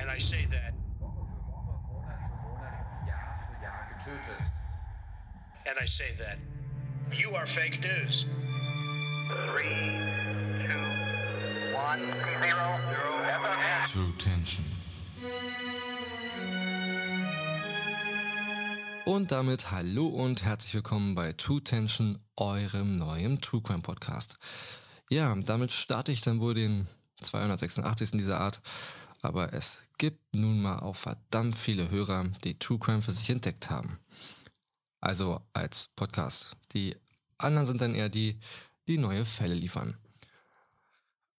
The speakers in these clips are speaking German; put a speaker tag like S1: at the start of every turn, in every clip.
S1: And I say that.
S2: Woche für Woche, Monat für Monat, Jahr für Jahr getötet.
S1: And I say that. You are fake news.
S3: Three, two, one, zero, zero, FMS.
S4: True Tension.
S5: Und damit hallo und herzlich willkommen bei True Tension, eurem neuen True Crime Podcast. Ja, damit starte ich dann wohl den 286. dieser Art, aber es gibt nun mal auch verdammt viele Hörer, die True Crime für sich entdeckt haben. Also als Podcast. Die anderen sind dann eher die, die neue Fälle liefern.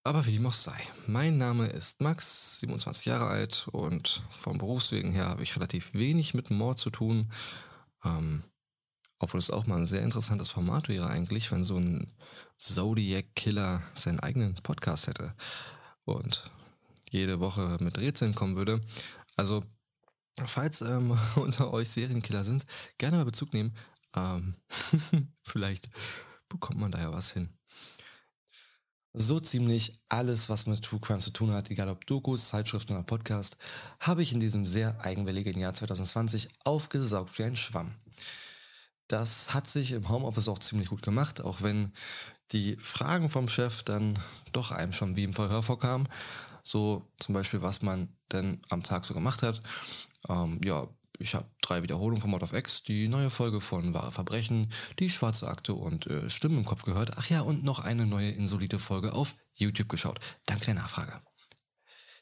S5: Aber wie dem auch sei. Mein Name ist Max, 27 Jahre alt und vom Berufswegen her habe ich relativ wenig mit Mord zu tun. Ähm, obwohl es auch mal ein sehr interessantes Format wäre eigentlich, wenn so ein Zodiac-Killer seinen eigenen Podcast hätte und jede Woche mit Rätseln kommen würde. Also, falls ähm, unter euch Serienkiller sind, gerne mal Bezug nehmen. Ähm, vielleicht bekommt man da ja was hin. So ziemlich alles, was mit True Crime zu tun hat, egal ob Dokus, Zeitschriften oder Podcast, habe ich in diesem sehr eigenwilligen Jahr 2020 aufgesaugt wie ein Schwamm. Das hat sich im Homeoffice auch ziemlich gut gemacht, auch wenn die Fragen vom Chef dann doch einem schon wie im Verhör vorkamen. So zum Beispiel, was man denn am Tag so gemacht hat. Ähm, ja, ich habe drei Wiederholungen von Mod of X, die neue Folge von Wahre Verbrechen, die schwarze Akte und äh, Stimmen im Kopf gehört. Ach ja, und noch eine neue insolite Folge auf YouTube geschaut. Danke der Nachfrage.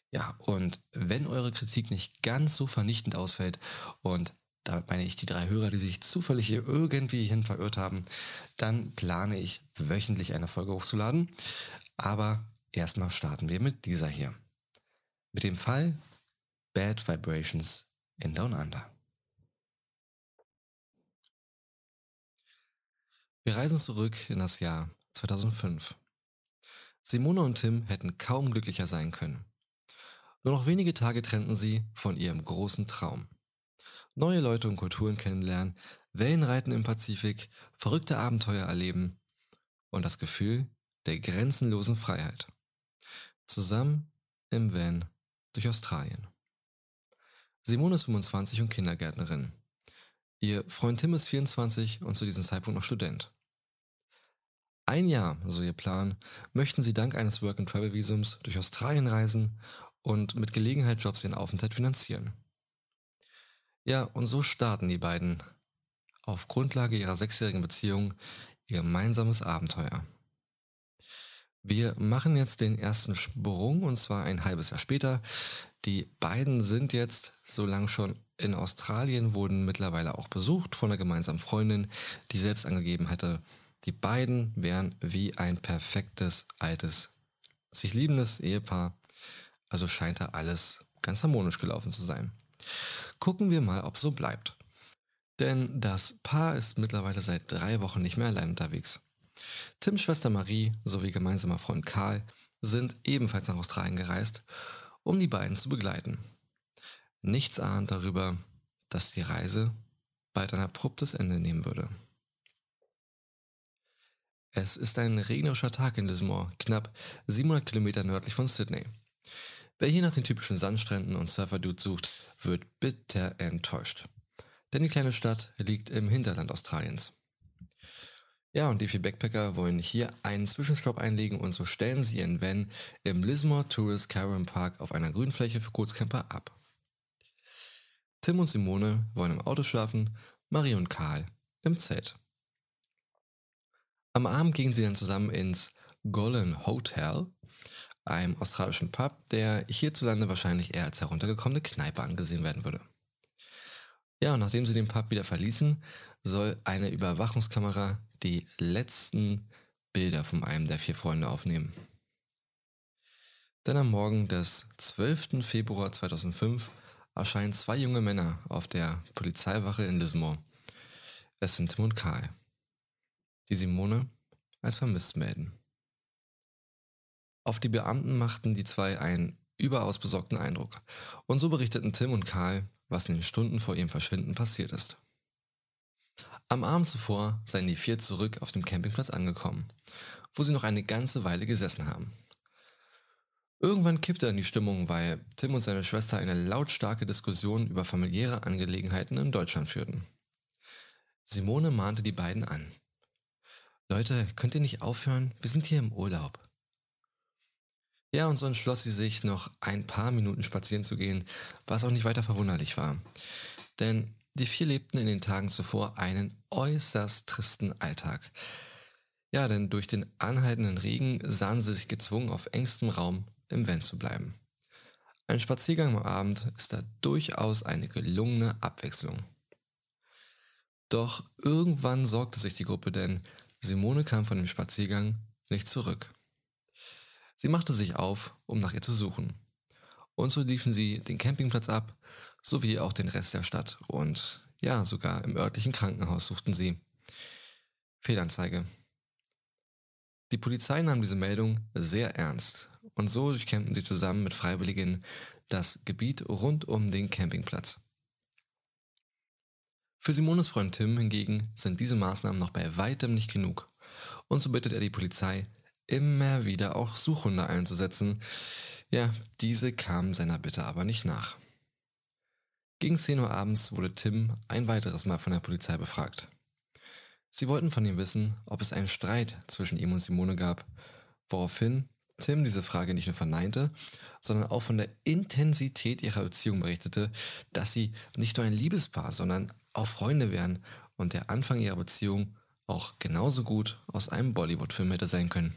S5: Ja, und wenn eure Kritik nicht ganz so vernichtend ausfällt und damit meine ich die drei Hörer, die sich zufällig hier irgendwie hin verirrt haben, dann plane ich wöchentlich eine Folge hochzuladen. Aber erstmal starten wir mit dieser hier. Mit dem Fall Bad Vibrations in Down Under. Wir reisen zurück in das Jahr 2005. Simone und Tim hätten kaum glücklicher sein können. Nur noch wenige Tage trennten sie von ihrem großen Traum. Neue Leute und Kulturen kennenlernen, Wellenreiten im Pazifik, verrückte Abenteuer erleben und das Gefühl der grenzenlosen Freiheit. Zusammen im Van durch Australien. Simone ist 25 und Kindergärtnerin. Ihr Freund Tim ist 24 und zu diesem Zeitpunkt noch Student. Ein Jahr, so ihr Plan, möchten sie dank eines Work-and-Travel-Visums durch Australien reisen und mit Gelegenheitsjobs ihren Aufenthalt finanzieren. Ja, und so starten die beiden auf Grundlage ihrer sechsjährigen Beziehung ihr gemeinsames Abenteuer. Wir machen jetzt den ersten Sprung und zwar ein halbes Jahr später. Die beiden sind jetzt so lange schon in Australien, wurden mittlerweile auch besucht von einer gemeinsamen Freundin, die selbst angegeben hatte, die beiden wären wie ein perfektes, altes, sich liebendes Ehepaar. Also scheint da alles ganz harmonisch gelaufen zu sein. Gucken wir mal, ob so bleibt. Denn das Paar ist mittlerweile seit drei Wochen nicht mehr allein unterwegs. Tims Schwester Marie sowie gemeinsamer Freund Karl sind ebenfalls nach Australien gereist, um die beiden zu begleiten. Nichts ahnt darüber, dass die Reise bald ein abruptes Ende nehmen würde. Es ist ein regnerischer Tag in Lismore, knapp 700 Kilometer nördlich von Sydney. Wer hier nach den typischen Sandstränden und Surfer-Dudes sucht, wird bitter enttäuscht. Denn die kleine Stadt liegt im Hinterland Australiens. Ja, und die vier Backpacker wollen hier einen Zwischenstopp einlegen und so stellen sie ihren Van im Lismore Tourist Caravan Park auf einer Grünfläche für Kurzcamper ab. Tim und Simone wollen im Auto schlafen, Marie und Karl im Zelt. Am Abend gingen sie dann zusammen ins Golden Hotel, einem australischen Pub, der hierzulande wahrscheinlich eher als heruntergekommene Kneipe angesehen werden würde. Ja, und nachdem sie den Pub wieder verließen, soll eine Überwachungskamera die letzten Bilder von einem der vier Freunde aufnehmen. Dann am Morgen des 12. Februar 2005 erscheinen zwei junge Männer auf der Polizeiwache in Lismore. Es sind Tim und Karl, die Simone als vermisst melden. Auf die Beamten machten die zwei einen überaus besorgten Eindruck. Und so berichteten Tim und Karl, was in den Stunden vor ihrem Verschwinden passiert ist. Am Abend zuvor seien die vier zurück auf dem Campingplatz angekommen, wo sie noch eine ganze Weile gesessen haben. Irgendwann kippte dann die Stimmung, weil Tim und seine Schwester eine lautstarke Diskussion über familiäre Angelegenheiten in Deutschland führten. Simone mahnte die beiden an. Leute, könnt ihr nicht aufhören? Wir sind hier im Urlaub. Ja, und so entschloss sie sich, noch ein paar Minuten spazieren zu gehen, was auch nicht weiter verwunderlich war. Denn die vier lebten in den Tagen zuvor einen äußerst tristen Alltag. Ja, denn durch den anhaltenden Regen sahen sie sich gezwungen, auf engstem Raum im Van zu bleiben. Ein Spaziergang am Abend ist da durchaus eine gelungene Abwechslung. Doch irgendwann sorgte sich die Gruppe, denn Simone kam von dem Spaziergang nicht zurück. Sie machte sich auf, um nach ihr zu suchen. Und so liefen sie den Campingplatz ab, sowie auch den Rest der Stadt. Und ja, sogar im örtlichen Krankenhaus suchten sie. Fehlanzeige. Die Polizei nahm diese Meldung sehr ernst und so durchkämmten sie zusammen mit Freiwilligen das Gebiet rund um den Campingplatz. Für Simones Freund Tim hingegen sind diese Maßnahmen noch bei weitem nicht genug und so bittet er die Polizei, immer wieder auch Suchhunde einzusetzen. Ja, diese kamen seiner Bitte aber nicht nach. Gegen 10 Uhr abends wurde Tim ein weiteres Mal von der Polizei befragt. Sie wollten von ihm wissen, ob es einen Streit zwischen ihm und Simone gab, woraufhin Tim diese Frage nicht nur verneinte, sondern auch von der Intensität ihrer Beziehung berichtete, dass sie nicht nur ein Liebespaar, sondern auch Freunde wären und der Anfang ihrer Beziehung auch genauso gut aus einem Bollywood-Film hätte sein können.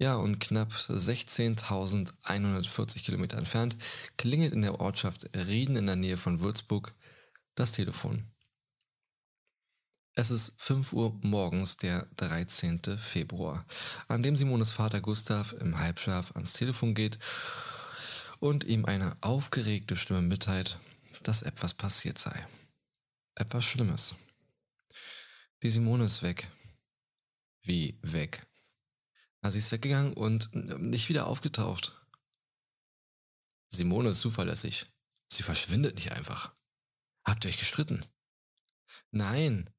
S5: Ja, und knapp 16.140 Kilometer entfernt klingelt in der Ortschaft Rieden in der Nähe von Würzburg das Telefon. Es ist 5 Uhr morgens, der 13. Februar, an dem Simones Vater Gustav im Halbschlaf ans Telefon geht und ihm eine aufgeregte Stimme mitteilt, dass etwas passiert sei. Etwas Schlimmes. Die Simone ist weg. Wie weg? Na, sie ist weggegangen und nicht wieder aufgetaucht. Simone ist zuverlässig. Sie verschwindet nicht einfach. Habt ihr euch gestritten? Nein.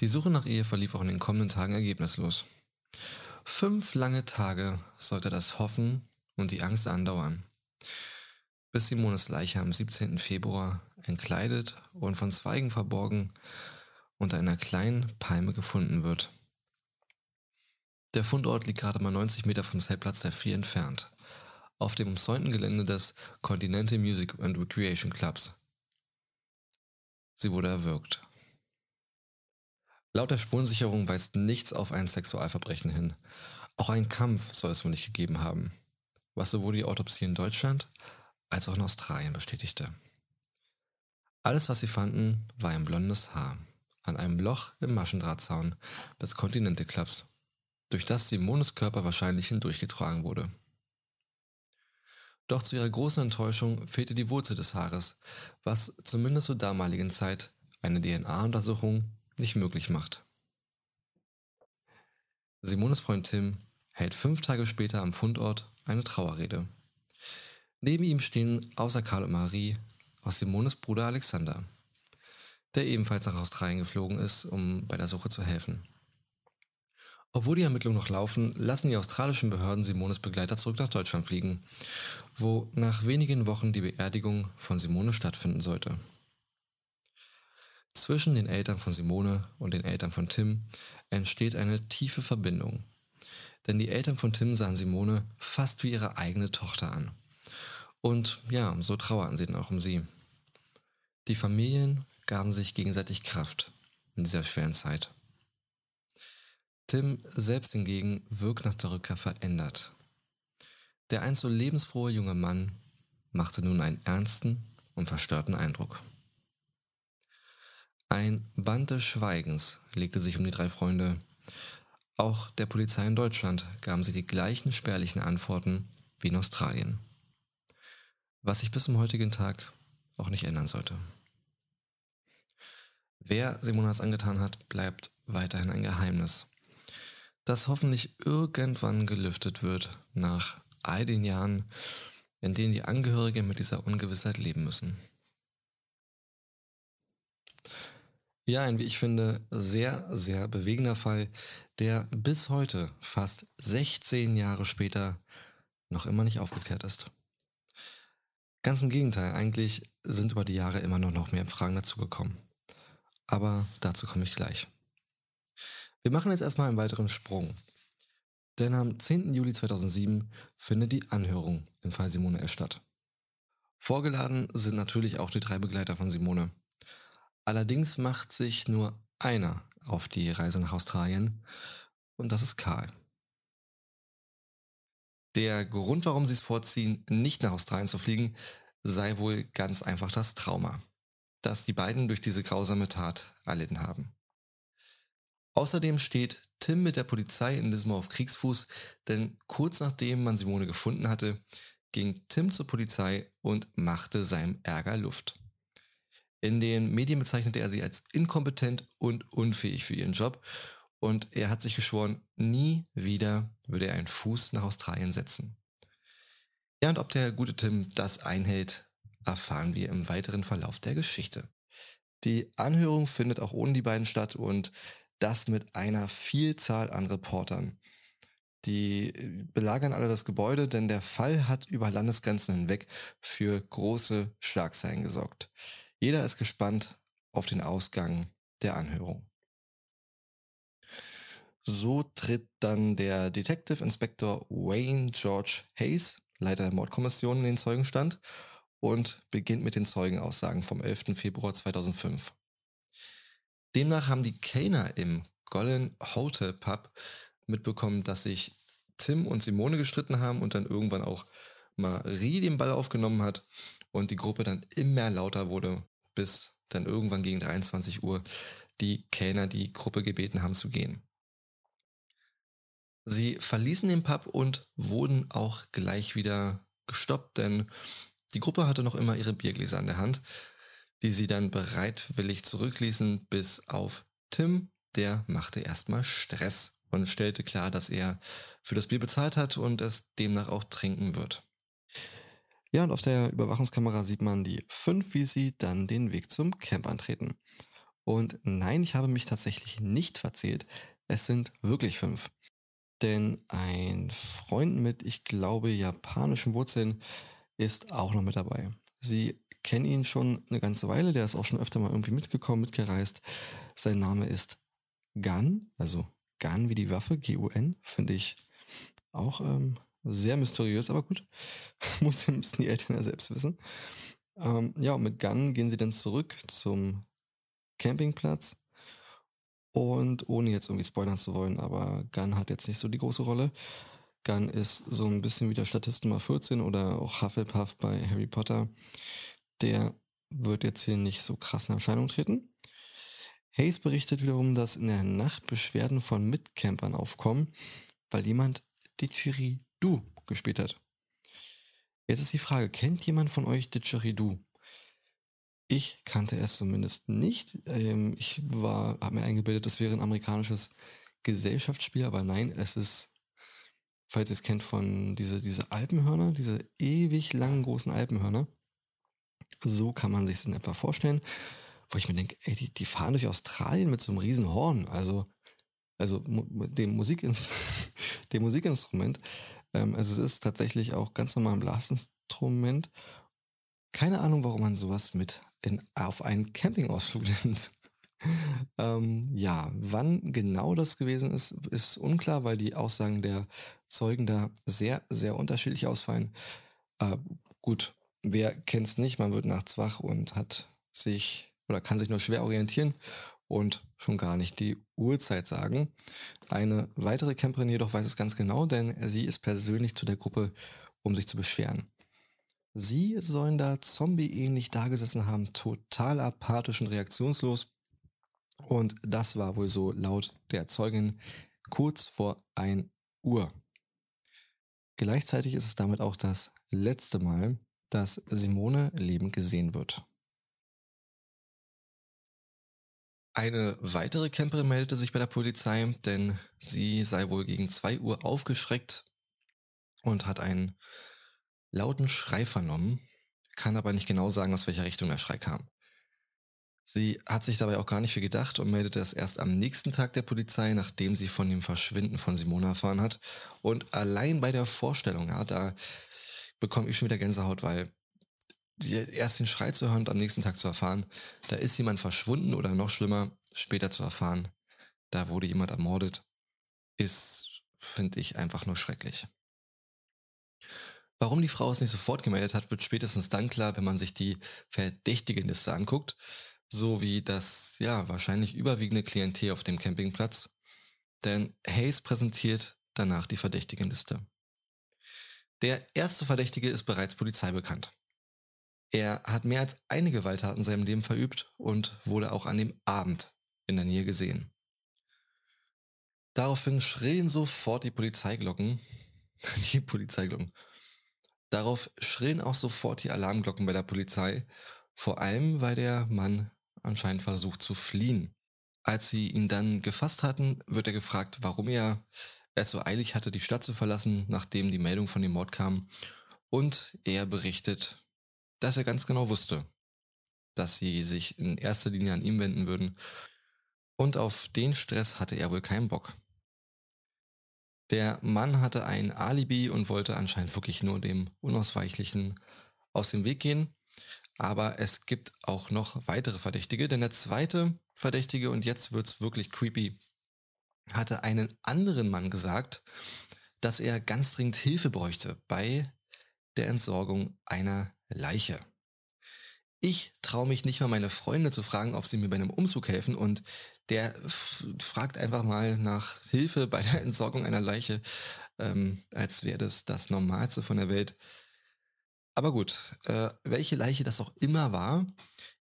S5: Die Suche nach ihr verlief auch in den kommenden Tagen ergebnislos. Fünf lange Tage sollte das Hoffen und die Angst andauern, bis Simones Leiche am 17. Februar entkleidet und von Zweigen verborgen unter einer kleinen Palme gefunden wird. Der Fundort liegt gerade mal 90 Meter vom Zeltplatz der Vier entfernt, auf dem umzäunten Gelände des Continental Music and Recreation Clubs. Sie wurde erwürgt. Laut der Spurensicherung weist nichts auf ein Sexualverbrechen hin. Auch einen Kampf soll es wohl nicht gegeben haben, was sowohl die Autopsie in Deutschland als auch in Australien bestätigte. Alles, was sie fanden, war ein blondes Haar an einem Loch im Maschendrahtzaun des Continental Clubs durch das Simones Körper wahrscheinlich hindurchgetragen wurde. Doch zu ihrer großen Enttäuschung fehlte die Wurzel des Haares, was zumindest zur damaligen Zeit eine DNA-Untersuchung nicht möglich macht. Simones Freund Tim hält fünf Tage später am Fundort eine Trauerrede. Neben ihm stehen außer Karl und Marie auch Simones Bruder Alexander, der ebenfalls nach Australien geflogen ist, um bei der Suche zu helfen. Obwohl die Ermittlungen noch laufen, lassen die australischen Behörden Simones Begleiter zurück nach Deutschland fliegen, wo nach wenigen Wochen die Beerdigung von Simone stattfinden sollte. Zwischen den Eltern von Simone und den Eltern von Tim entsteht eine tiefe Verbindung. Denn die Eltern von Tim sahen Simone fast wie ihre eigene Tochter an. Und ja, so trauerten sie dann auch um sie. Die Familien gaben sich gegenseitig Kraft in dieser schweren Zeit. Tim selbst hingegen wirkt nach der Rückkehr verändert. Der einst so lebensfrohe junge Mann machte nun einen ernsten und verstörten Eindruck. Ein Band des Schweigens legte sich um die drei Freunde. Auch der Polizei in Deutschland gaben sie die gleichen spärlichen Antworten wie in Australien. Was sich bis zum heutigen Tag auch nicht ändern sollte. Wer Simonas angetan hat, bleibt weiterhin ein Geheimnis das hoffentlich irgendwann gelüftet wird nach all den Jahren, in denen die Angehörigen mit dieser Ungewissheit leben müssen. Ja, ein, wie ich finde, sehr, sehr bewegender Fall, der bis heute, fast 16 Jahre später, noch immer nicht aufgeklärt ist. Ganz im Gegenteil, eigentlich sind über die Jahre immer noch mehr Fragen dazugekommen. Aber dazu komme ich gleich. Wir machen jetzt erstmal einen weiteren Sprung. Denn am 10. Juli 2007 findet die Anhörung im Fall Simone S. statt. Vorgeladen sind natürlich auch die drei Begleiter von Simone. Allerdings macht sich nur einer auf die Reise nach Australien und das ist Karl. Der Grund, warum sie es vorziehen, nicht nach Australien zu fliegen, sei wohl ganz einfach das Trauma, das die beiden durch diese grausame Tat erlitten haben. Außerdem steht Tim mit der Polizei in Lismore auf Kriegsfuß, denn kurz nachdem man Simone gefunden hatte, ging Tim zur Polizei und machte seinem Ärger Luft. In den Medien bezeichnete er sie als inkompetent und unfähig für ihren Job und er hat sich geschworen, nie wieder würde er einen Fuß nach Australien setzen. Ja, und ob der gute Tim das einhält, erfahren wir im weiteren Verlauf der Geschichte. Die Anhörung findet auch ohne die beiden statt und das mit einer Vielzahl an Reportern. Die äh, belagern alle das Gebäude, denn der Fall hat über Landesgrenzen hinweg für große Schlagzeilen gesorgt. Jeder ist gespannt auf den Ausgang der Anhörung. So tritt dann der Detective Inspector Wayne George Hayes, Leiter der Mordkommission, in den Zeugenstand und beginnt mit den Zeugenaussagen vom 11. Februar 2005. Demnach haben die Kellner im Golden Hotel Pub mitbekommen, dass sich Tim und Simone gestritten haben und dann irgendwann auch Marie den Ball aufgenommen hat und die Gruppe dann immer lauter wurde, bis dann irgendwann gegen 23 Uhr die Kellner die Gruppe gebeten haben zu gehen. Sie verließen den Pub und wurden auch gleich wieder gestoppt, denn die Gruppe hatte noch immer ihre Biergläser in der Hand, die sie dann bereitwillig zurückließen, bis auf Tim, der machte erstmal Stress und stellte klar, dass er für das Bier bezahlt hat und es demnach auch trinken wird. Ja, und auf der Überwachungskamera sieht man die fünf, wie sie dann den Weg zum Camp antreten. Und nein, ich habe mich tatsächlich nicht verzählt. Es sind wirklich fünf. Denn ein Freund mit, ich glaube, japanischen Wurzeln ist auch noch mit dabei. Sie kennen ihn schon eine ganze Weile, der ist auch schon öfter mal irgendwie mitgekommen, mitgereist. Sein Name ist Gun, also Gun wie die Waffe, G-U-N, finde ich auch ähm, sehr mysteriös, aber gut. Muss, müssen die Eltern ja selbst wissen. Ähm, ja, und mit Gun gehen sie dann zurück zum Campingplatz. Und ohne jetzt irgendwie spoilern zu wollen, aber Gun hat jetzt nicht so die große Rolle. Gun ist so ein bisschen wie der Statist Nummer 14 oder auch Hufflepuff bei Harry Potter. Der wird jetzt hier nicht so krass in Erscheinung treten. Hayes berichtet wiederum, dass in der Nacht Beschwerden von Mitcampern aufkommen, weil jemand Didgeridoo gespielt hat. Jetzt ist die Frage, kennt jemand von euch Didgeridoo? Ich kannte es zumindest nicht. Ähm, ich war, habe mir eingebildet, das wäre ein amerikanisches Gesellschaftsspiel, aber nein, es ist, falls ihr es kennt, von diese, diese Alpenhörner, diese ewig langen großen Alpenhörner. So kann man sich es in etwa vorstellen wo ich mir denke, ey, die, die fahren durch Australien mit so einem riesen Horn, also, also dem, Musikins dem Musikinstrument. Ähm, also es ist tatsächlich auch ganz normal ein Blasinstrument. Keine Ahnung, warum man sowas mit in, auf einen Campingausflug nimmt. ähm, ja, wann genau das gewesen ist, ist unklar, weil die Aussagen der Zeugen da sehr, sehr unterschiedlich ausfallen. Äh, gut, wer kennt es nicht? Man wird nachts wach und hat sich oder kann sich nur schwer orientieren und schon gar nicht die Uhrzeit sagen. Eine weitere Camperin jedoch weiß es ganz genau, denn sie ist persönlich zu der Gruppe, um sich zu beschweren. Sie sollen da zombie-ähnlich dagesessen haben, total apathisch und reaktionslos. Und das war wohl so laut der Zeugin kurz vor 1 Uhr. Gleichzeitig ist es damit auch das letzte Mal, dass Simone lebend gesehen wird. Eine weitere Camperin meldete sich bei der Polizei, denn sie sei wohl gegen 2 Uhr aufgeschreckt und hat einen lauten Schrei vernommen, kann aber nicht genau sagen, aus welcher Richtung der Schrei kam. Sie hat sich dabei auch gar nicht viel gedacht und meldete es erst am nächsten Tag der Polizei, nachdem sie von dem Verschwinden von Simona erfahren hat. Und allein bei der Vorstellung, ja, da bekomme ich schon wieder Gänsehaut, weil erst den Schrei zu hören und am nächsten Tag zu erfahren, da ist jemand verschwunden oder noch schlimmer, später zu erfahren, da wurde jemand ermordet, ist, finde ich, einfach nur schrecklich. Warum die Frau es nicht sofort gemeldet hat, wird spätestens dann klar, wenn man sich die Verdächtigenliste anguckt sowie das ja wahrscheinlich überwiegende Klientel auf dem Campingplatz, denn Hayes präsentiert danach die Verdächtigenliste. Der erste Verdächtige ist bereits Polizei bekannt. Er hat mehr als eine Gewalttat in seinem Leben verübt und wurde auch an dem Abend in der Nähe gesehen. Daraufhin schrillen sofort die Polizeiglocken. Die Polizeiglocken. Darauf schrillen auch sofort die Alarmglocken bei der Polizei, vor allem weil der Mann anscheinend versucht zu fliehen. Als sie ihn dann gefasst hatten, wird er gefragt, warum er es so eilig hatte, die Stadt zu verlassen, nachdem die Meldung von dem Mord kam. Und er berichtet, dass er ganz genau wusste, dass sie sich in erster Linie an ihm wenden würden. Und auf den Stress hatte er wohl keinen Bock. Der Mann hatte ein Alibi und wollte anscheinend wirklich nur dem Unausweichlichen aus dem Weg gehen. Aber es gibt auch noch weitere Verdächtige, denn der zweite Verdächtige, und jetzt wird's wirklich creepy, hatte einen anderen Mann gesagt, dass er ganz dringend Hilfe bräuchte bei der Entsorgung einer Leiche. Ich traue mich nicht mal meine Freunde zu fragen, ob sie mir bei einem Umzug helfen und der fragt einfach mal nach Hilfe bei der Entsorgung einer Leiche, ähm, als wäre das das Normalste von der Welt. Aber gut, äh, welche Leiche das auch immer war,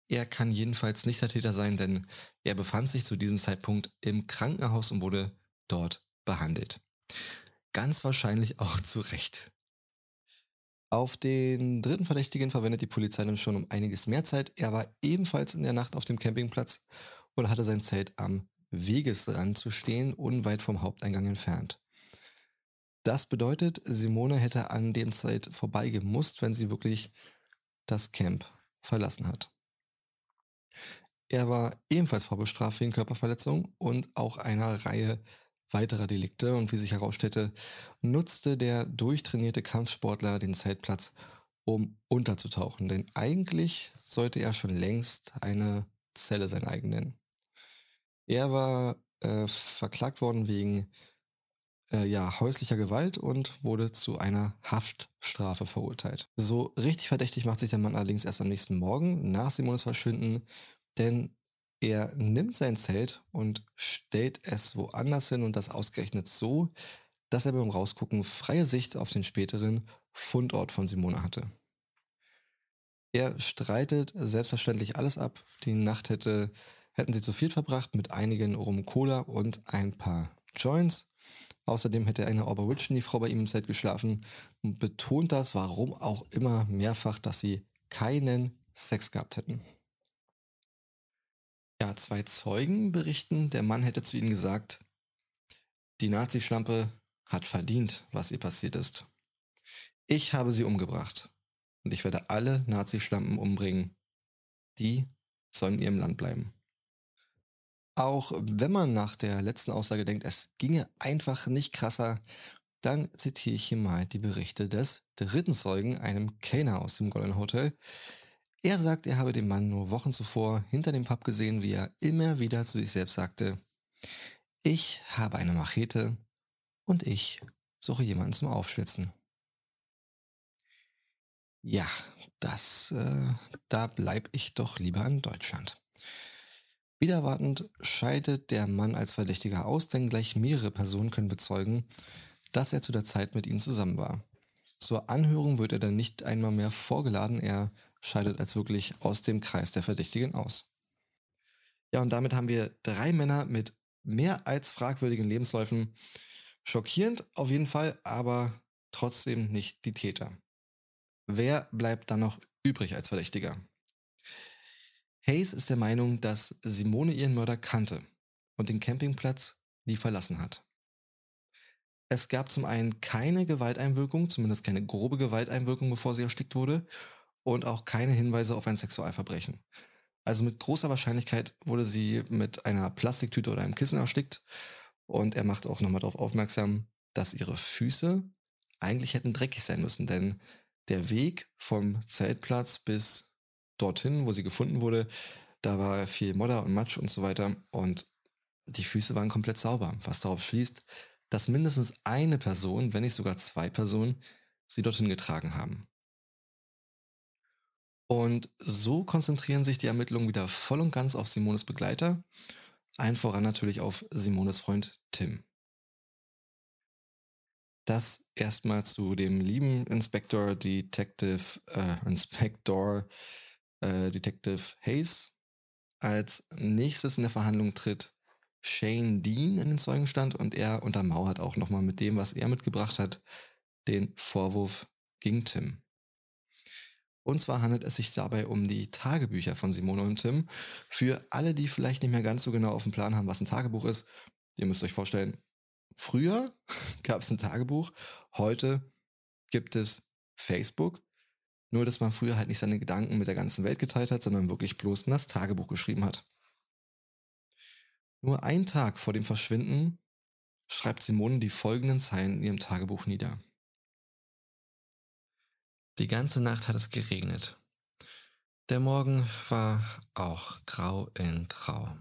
S5: er kann jedenfalls nicht der Täter sein, denn er befand sich zu diesem Zeitpunkt im Krankenhaus und wurde dort behandelt. Ganz wahrscheinlich auch zu Recht. Auf den dritten Verdächtigen verwendet die Polizei dann schon um einiges mehr Zeit. Er war ebenfalls in der Nacht auf dem Campingplatz und hatte sein Zelt am Wegesrand zu stehen, unweit vom Haupteingang entfernt. Das bedeutet, Simone hätte an dem Zeit vorbeigemusst, wenn sie wirklich das Camp verlassen hat. Er war ebenfalls vorbestraft wegen Körperverletzung und auch einer Reihe weiterer Delikte und wie sich herausstellte, nutzte der durchtrainierte Kampfsportler den Zeltplatz, um unterzutauchen, denn eigentlich sollte er schon längst eine Zelle sein eigen nennen. Er war äh, verklagt worden wegen äh, ja, häuslicher Gewalt und wurde zu einer Haftstrafe verurteilt. So richtig verdächtig macht sich der Mann allerdings erst am nächsten Morgen nach Simones Verschwinden, denn er nimmt sein Zelt und stellt es woanders hin und das ausgerechnet so, dass er beim Rausgucken freie Sicht auf den späteren Fundort von Simone hatte. Er streitet selbstverständlich alles ab. Die Nacht hätte, hätten sie zu viel verbracht mit einigen Rum Cola und ein paar Joints. Außerdem hätte eine Aborigine-Frau bei ihm im Zelt geschlafen und betont das, warum auch immer, mehrfach, dass sie keinen Sex gehabt hätten. Ja, zwei Zeugen berichten, der Mann hätte zu ihnen gesagt, die Nazi-Schlampe hat verdient, was ihr passiert ist. Ich habe sie umgebracht und ich werde alle Nazi-Schlampen umbringen. Die sollen in ihrem Land bleiben. Auch wenn man nach der letzten Aussage denkt, es ginge einfach nicht krasser, dann zitiere ich hier mal die Berichte des dritten Zeugen, einem Kellner aus dem Golden Hotel. Er sagt, er habe den Mann nur Wochen zuvor hinter dem Pub gesehen, wie er immer wieder zu sich selbst sagte, ich habe eine Machete und ich suche jemanden zum Aufschlitzen. Ja, das, äh, da bleib ich doch lieber in Deutschland. Wieder erwartend scheidet der Mann als Verdächtiger aus, denn gleich mehrere Personen können bezeugen, dass er zu der Zeit mit ihnen zusammen war. Zur Anhörung wird er dann nicht einmal mehr vorgeladen, er scheidet als wirklich aus dem Kreis der Verdächtigen aus. Ja, und damit haben wir drei Männer mit mehr als fragwürdigen Lebensläufen. Schockierend auf jeden Fall, aber trotzdem nicht die Täter. Wer bleibt dann noch übrig als Verdächtiger? Hayes ist der Meinung, dass Simone ihren Mörder kannte und den Campingplatz nie verlassen hat. Es gab zum einen keine Gewalteinwirkung, zumindest keine grobe Gewalteinwirkung, bevor sie erstickt wurde, und auch keine Hinweise auf ein Sexualverbrechen. Also mit großer Wahrscheinlichkeit wurde sie mit einer Plastiktüte oder einem Kissen erstickt. Und er macht auch nochmal darauf aufmerksam, dass ihre Füße eigentlich hätten dreckig sein müssen, denn der Weg vom Zeltplatz bis dorthin, wo sie gefunden wurde, da war viel Modder und Matsch und so weiter. Und die Füße waren komplett sauber, was darauf schließt, dass mindestens eine Person, wenn nicht sogar zwei Personen, sie dorthin getragen haben. Und so konzentrieren sich die Ermittlungen wieder voll und ganz auf Simones Begleiter, ein voran natürlich auf Simones Freund Tim. Das erstmal zu dem lieben Inspector Detective äh, Inspector äh, Detective Hayes. Als nächstes in der Verhandlung tritt Shane Dean in den Zeugenstand und er untermauert auch nochmal mit dem, was er mitgebracht hat, den Vorwurf gegen Tim. Und zwar handelt es sich dabei um die Tagebücher von Simone und Tim. Für alle, die vielleicht nicht mehr ganz so genau auf dem Plan haben, was ein Tagebuch ist, ihr müsst euch vorstellen, früher gab es ein Tagebuch, heute gibt es Facebook. Nur, dass man früher halt nicht seine Gedanken mit der ganzen Welt geteilt hat, sondern wirklich bloß in das Tagebuch geschrieben hat. Nur einen Tag vor dem Verschwinden schreibt Simone die folgenden Zeilen in ihrem Tagebuch nieder. Die ganze Nacht hat es geregnet. Der Morgen war auch grau in grau.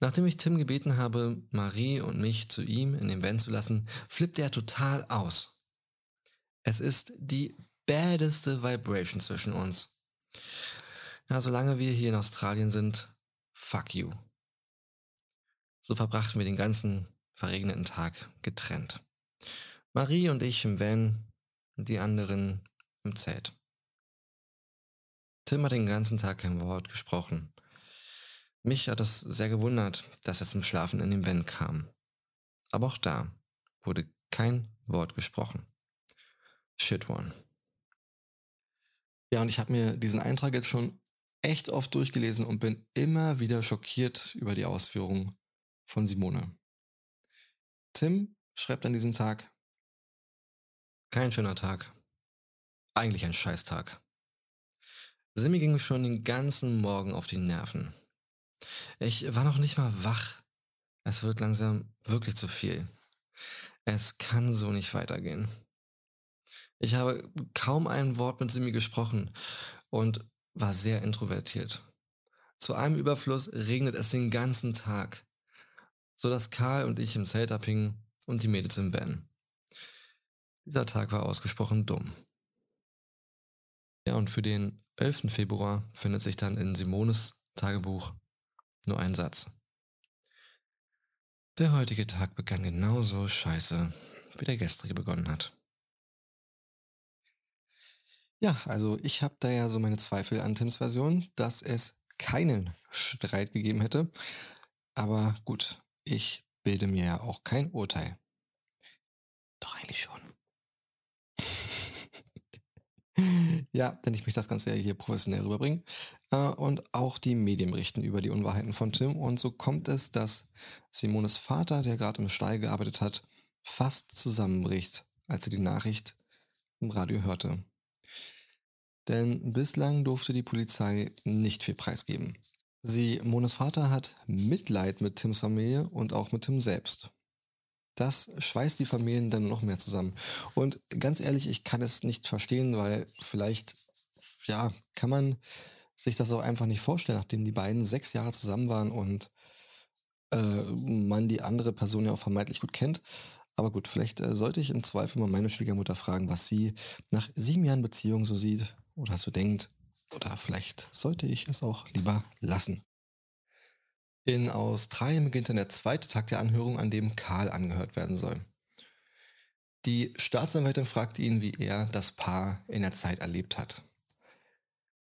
S5: Nachdem ich Tim gebeten habe, Marie und mich zu ihm in den Van zu lassen, flippte er total aus. Es ist die baddeste Vibration zwischen uns. Ja, solange wir hier in Australien sind, fuck you. So verbrachten wir den ganzen verregneten Tag getrennt. Marie und ich im Van und die anderen im Zelt. Tim hat den ganzen Tag kein Wort gesprochen. Mich hat es sehr gewundert, dass er zum Schlafen in den Van kam. Aber auch da wurde kein Wort gesprochen. Shit one. Ja, und ich habe mir diesen Eintrag jetzt schon echt oft durchgelesen und bin immer wieder schockiert über die Ausführungen von Simone. Tim schreibt an diesem Tag, kein schöner Tag. Eigentlich ein Scheißtag. Simi ging schon den ganzen Morgen auf die Nerven. Ich war noch nicht mal wach. Es wird langsam wirklich zu viel. Es kann so nicht weitergehen. Ich habe kaum ein Wort mit Simi gesprochen und war sehr introvertiert. Zu einem Überfluss regnet es den ganzen Tag so dass Karl und ich im Zelt abhingen und die Mädels im Ben. Dieser Tag war ausgesprochen dumm. Ja, und für den 11. Februar findet sich dann in Simones Tagebuch nur ein Satz. Der heutige Tag begann genauso scheiße, wie der gestrige begonnen hat. Ja, also ich habe da ja so meine Zweifel an Tims Version, dass es keinen Streit gegeben hätte. Aber gut, ich bilde mir ja auch kein Urteil. Doch eigentlich schon. Ja, denn ich möchte das Ganze ja hier professionell rüberbringen. Äh, und auch die Medien berichten über die Unwahrheiten von Tim. Und so kommt es, dass Simones Vater, der gerade im Stall gearbeitet hat, fast zusammenbricht, als er die Nachricht im Radio hörte. Denn bislang durfte die Polizei nicht viel preisgeben. Simones Vater hat Mitleid mit Tims Familie und auch mit Tim selbst. Das schweißt die Familien dann noch mehr zusammen. Und ganz ehrlich, ich kann es nicht verstehen, weil vielleicht, ja, kann man sich das auch einfach nicht vorstellen, nachdem die beiden sechs Jahre zusammen waren und äh, man die andere Person ja auch vermeintlich gut kennt. Aber gut, vielleicht äh, sollte ich im Zweifel mal meine Schwiegermutter fragen, was sie nach sieben Jahren Beziehung so sieht oder so denkt. Oder vielleicht sollte ich es auch lieber lassen. In Australien beginnt dann der zweite Tag der Anhörung, an dem Karl angehört werden soll. Die Staatsanwältin fragt ihn, wie er das Paar in der Zeit erlebt hat.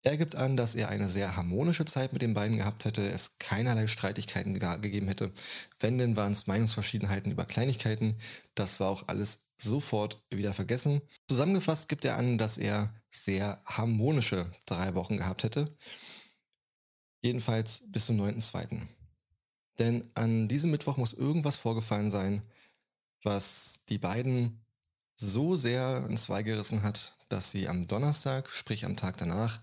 S5: Er gibt an, dass er eine sehr harmonische Zeit mit den beiden gehabt hätte, es keinerlei Streitigkeiten gegeben hätte. Wenn, denn waren es Meinungsverschiedenheiten über Kleinigkeiten. Das war auch alles sofort wieder vergessen. Zusammengefasst gibt er an, dass er sehr harmonische drei Wochen gehabt hätte. Jedenfalls bis zum 9.2. Denn an diesem Mittwoch muss irgendwas vorgefallen sein, was die beiden so sehr ins Zwei gerissen hat, dass sie am Donnerstag, sprich am Tag danach,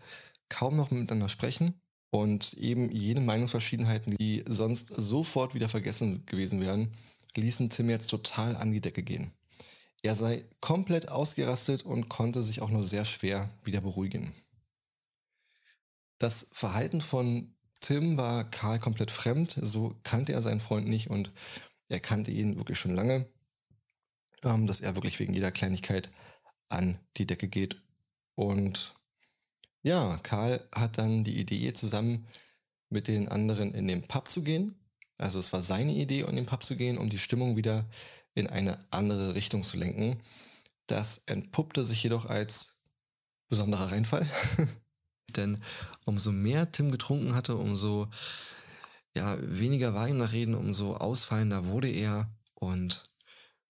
S5: kaum noch miteinander sprechen Und eben jene Meinungsverschiedenheiten, die sonst sofort wieder vergessen gewesen wären, ließen Tim jetzt total an die Decke gehen. Er sei komplett ausgerastet und konnte sich auch nur sehr schwer wieder beruhigen. Das Verhalten von Tim war Karl komplett fremd, so kannte er seinen Freund nicht und er kannte ihn wirklich schon lange, ähm, dass er wirklich wegen jeder Kleinigkeit an die Decke geht. Und ja, Karl hat dann die Idee, zusammen mit den anderen in den Pub zu gehen. Also es war seine Idee, in den Pub zu gehen, um die Stimmung wieder in eine andere Richtung zu lenken. Das entpuppte sich jedoch als besonderer Reinfall. Denn umso mehr Tim getrunken hatte, umso ja, weniger war ihm nach Reden, umso ausfallender wurde er. Und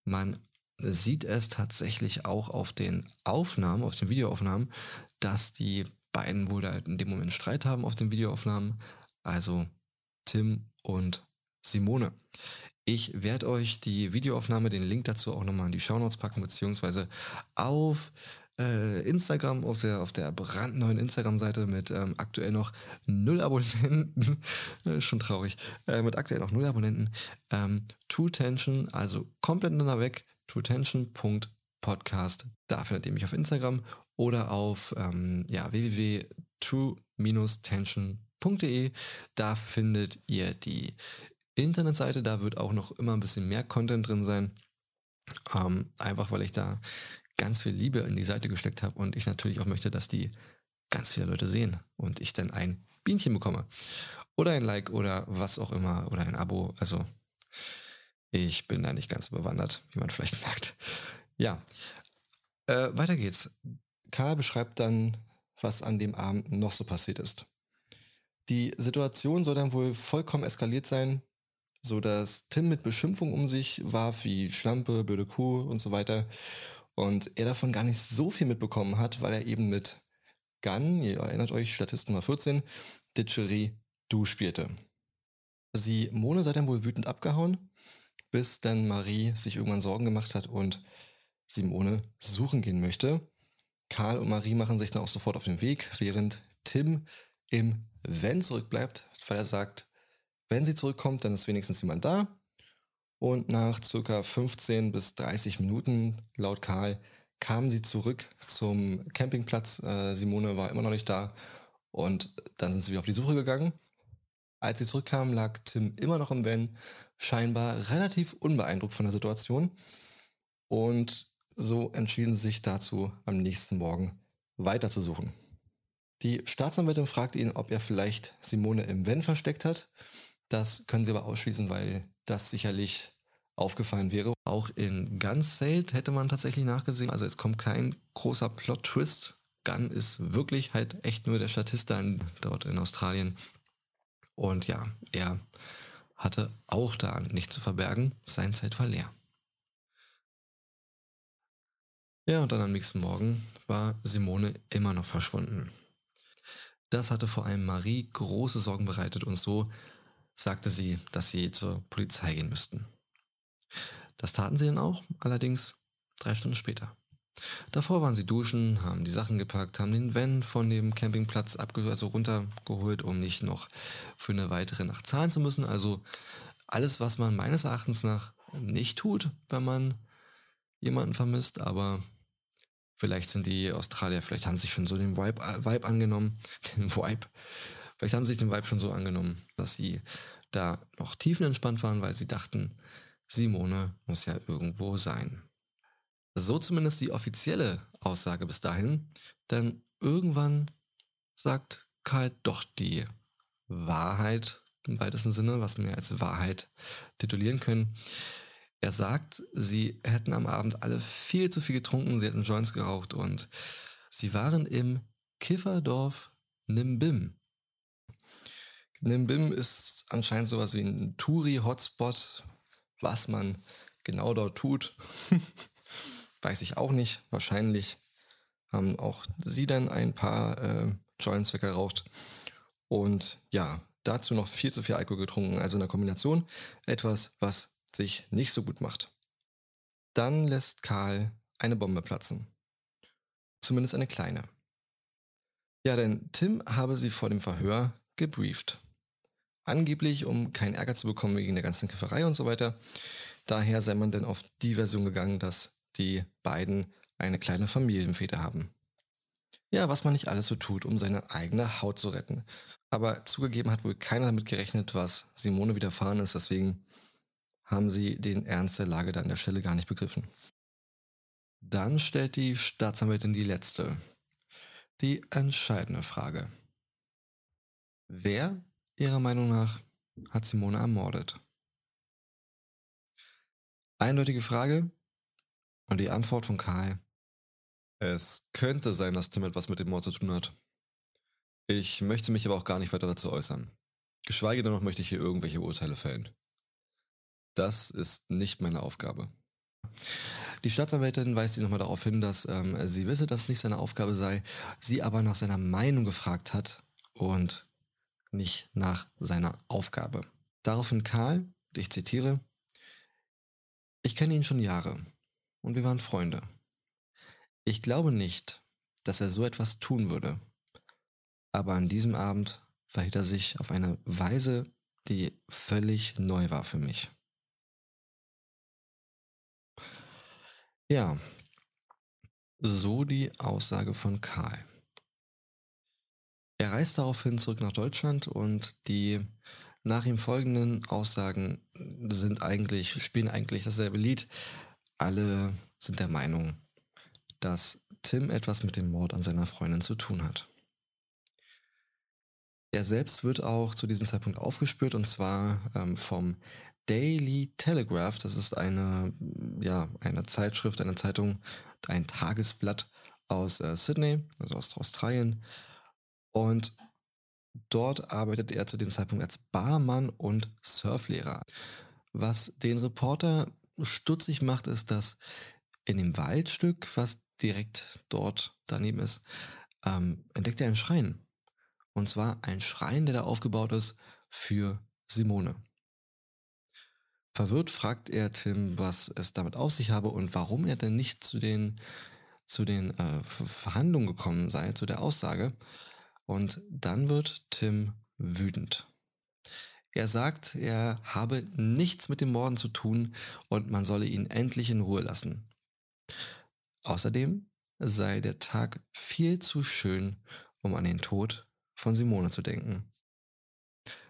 S5: man sieht es tatsächlich auch auf den Aufnahmen, auf den Videoaufnahmen, dass die beiden wohl da in dem Moment Streit haben auf den Videoaufnahmen. Also Tim und Simone. Ich werde euch die Videoaufnahme, den Link dazu auch nochmal in die Shownotes packen, beziehungsweise auf äh, Instagram, auf der, auf der brandneuen Instagram-Seite mit ähm, aktuell noch null Abonnenten. Schon traurig. Äh, mit aktuell noch null Abonnenten. Ähm, True Tension, also komplett ineinander weg. TrueTension.podcast. Da findet ihr mich auf Instagram oder auf ähm, ja, www.true-tension.de. Da findet ihr die Internetseite. Da wird auch noch immer ein bisschen mehr Content drin sein. Ähm, einfach weil ich da ganz viel Liebe in die Seite gesteckt habe und ich natürlich auch möchte, dass die ganz viele Leute sehen und ich dann ein Bienchen bekomme. Oder ein Like oder was auch immer oder ein Abo. Also ich bin da nicht ganz bewandert, wie man vielleicht merkt. Ja, äh, weiter geht's. Karl beschreibt dann, was an dem Abend noch so passiert ist. Die Situation soll dann wohl vollkommen eskaliert sein, so dass Tim mit Beschimpfung um sich warf, wie Schlampe, blöde Kuh und so weiter. Und er davon gar nicht so viel mitbekommen hat, weil er eben mit Gunn, ihr erinnert euch, Statist Nummer 14, Ditchery Du spielte. Simone sei dann wohl wütend abgehauen bis dann Marie sich irgendwann Sorgen gemacht hat und Simone suchen gehen möchte. Karl und Marie machen sich dann auch sofort auf den Weg, während Tim im Wenn zurückbleibt, weil er sagt, wenn sie zurückkommt, dann ist wenigstens jemand da. Und nach circa 15 bis 30 Minuten, laut Karl, kamen sie zurück zum Campingplatz. Äh, Simone war immer noch nicht da. Und dann sind sie wieder auf die Suche gegangen. Als sie zurückkamen, lag Tim immer noch im Van scheinbar relativ unbeeindruckt von der Situation. Und so entschieden sie sich dazu, am nächsten Morgen weiterzusuchen. Die Staatsanwältin fragt ihn, ob er vielleicht Simone im Wenn versteckt hat. Das können sie aber ausschließen, weil das sicherlich aufgefallen wäre. Auch in Guns Sailed hätte man tatsächlich nachgesehen. Also es kommt kein großer Plot-Twist. Gunn ist wirklich halt echt nur der Statist dort in Australien. Und ja, er hatte auch da nicht zu verbergen, sein Zelt war leer. Ja, und dann am nächsten Morgen war Simone immer noch verschwunden. Das hatte vor allem Marie große Sorgen bereitet und so sagte sie, dass sie zur Polizei gehen müssten. Das taten sie dann auch, allerdings drei Stunden später. Davor waren sie duschen, haben die Sachen gepackt, haben den Van von dem Campingplatz also runtergeholt, um nicht noch für eine weitere Nacht zahlen zu müssen. Also alles, was man meines Erachtens nach nicht tut, wenn man jemanden vermisst, aber vielleicht sind die Australier, vielleicht haben sie sich schon so den Vibe, äh, Vibe angenommen, den Vibe, vielleicht haben sie sich den Vibe schon so angenommen, dass sie da noch tiefenentspannt waren, weil sie dachten, Simone muss ja irgendwo sein. So zumindest die offizielle Aussage bis dahin. Denn irgendwann sagt Karl doch die Wahrheit im weitesten Sinne, was wir als Wahrheit titulieren können. Er sagt, sie hätten am Abend alle viel zu viel getrunken, sie hätten Joints geraucht und sie waren im Kifferdorf Nimbim. Nimbim ist anscheinend sowas wie ein Touri-Hotspot, was man genau dort tut. Weiß ich auch nicht. Wahrscheinlich haben auch sie dann ein paar äh, Joints weggeraucht. Und ja, dazu noch viel zu viel Alkohol getrunken. Also in der Kombination etwas, was sich nicht so gut macht. Dann lässt Karl eine Bombe platzen. Zumindest eine kleine. Ja, denn Tim habe sie vor dem Verhör gebrieft. Angeblich, um keinen Ärger zu bekommen wegen der ganzen Kifferei und so weiter. Daher sei man dann auf die Version gegangen, dass die beiden eine kleine Familienfeder haben. Ja, was man nicht alles so tut, um seine eigene Haut zu retten. Aber zugegeben hat wohl keiner damit gerechnet, was Simone widerfahren ist, deswegen haben sie den Ernst der Lage da an der Stelle gar nicht begriffen. Dann stellt die Staatsanwältin die letzte, die entscheidende Frage. Wer, ihrer Meinung nach, hat Simone ermordet? Eindeutige Frage und die Antwort von Karl. Es könnte sein, dass Tim etwas mit dem Mord zu tun hat. Ich möchte mich aber auch gar nicht weiter dazu äußern. Geschweige denn noch möchte ich hier irgendwelche Urteile fällen. Das ist nicht meine Aufgabe. Die Staatsanwältin weist ihn nochmal darauf hin, dass ähm, sie wisse, dass es nicht seine Aufgabe sei, sie aber nach seiner Meinung gefragt hat und nicht nach seiner Aufgabe. Daraufhin Karl, ich zitiere, ich kenne ihn schon Jahre und wir waren Freunde. Ich glaube nicht, dass er so etwas tun würde. Aber an diesem Abend verhielt er sich auf eine Weise, die völlig neu war für mich. Ja, so die Aussage von Karl. Er reist daraufhin zurück nach Deutschland und die nach ihm folgenden Aussagen sind eigentlich, spielen eigentlich dasselbe Lied. Alle sind der Meinung, dass Tim etwas mit dem Mord an seiner Freundin zu tun hat. Er selbst wird auch zu diesem Zeitpunkt aufgespürt und zwar ähm, vom Daily Telegraph. Das ist eine, ja, eine Zeitschrift, eine Zeitung, ein Tagesblatt aus äh, Sydney, also aus Australien. Und dort arbeitet er zu dem Zeitpunkt als Barmann und Surflehrer. Was den Reporter stutzig macht, ist, dass in dem Waldstück, was direkt dort daneben ist, ähm, entdeckt er einen Schrein. Und zwar ein Schrein, der da aufgebaut ist für Simone. Verwirrt fragt er Tim, was es damit auf sich habe und warum er denn nicht zu den, zu den äh, Verhandlungen gekommen sei, zu der Aussage. Und dann wird Tim wütend. Er sagt, er habe nichts mit dem Morden zu tun und man solle ihn endlich in Ruhe lassen. Außerdem sei der Tag viel zu schön, um an den Tod von Simone zu denken.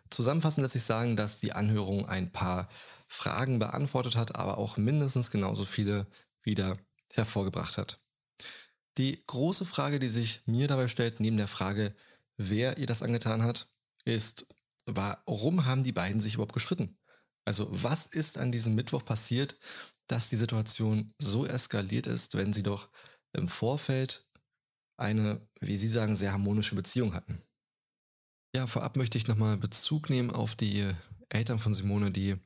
S5: Zusammenfassend lässt sich sagen, dass die Anhörung ein paar Fragen beantwortet hat, aber auch mindestens genauso viele wieder hervorgebracht hat. Die große Frage, die sich mir dabei stellt, neben der Frage, wer ihr das angetan hat, ist, warum haben die beiden sich überhaupt gestritten? Also was ist an diesem Mittwoch passiert, dass die Situation so eskaliert ist, wenn sie doch im Vorfeld eine, wie Sie sagen, sehr harmonische Beziehung hatten? Ja, vorab möchte ich nochmal Bezug nehmen auf die Eltern von Simone, die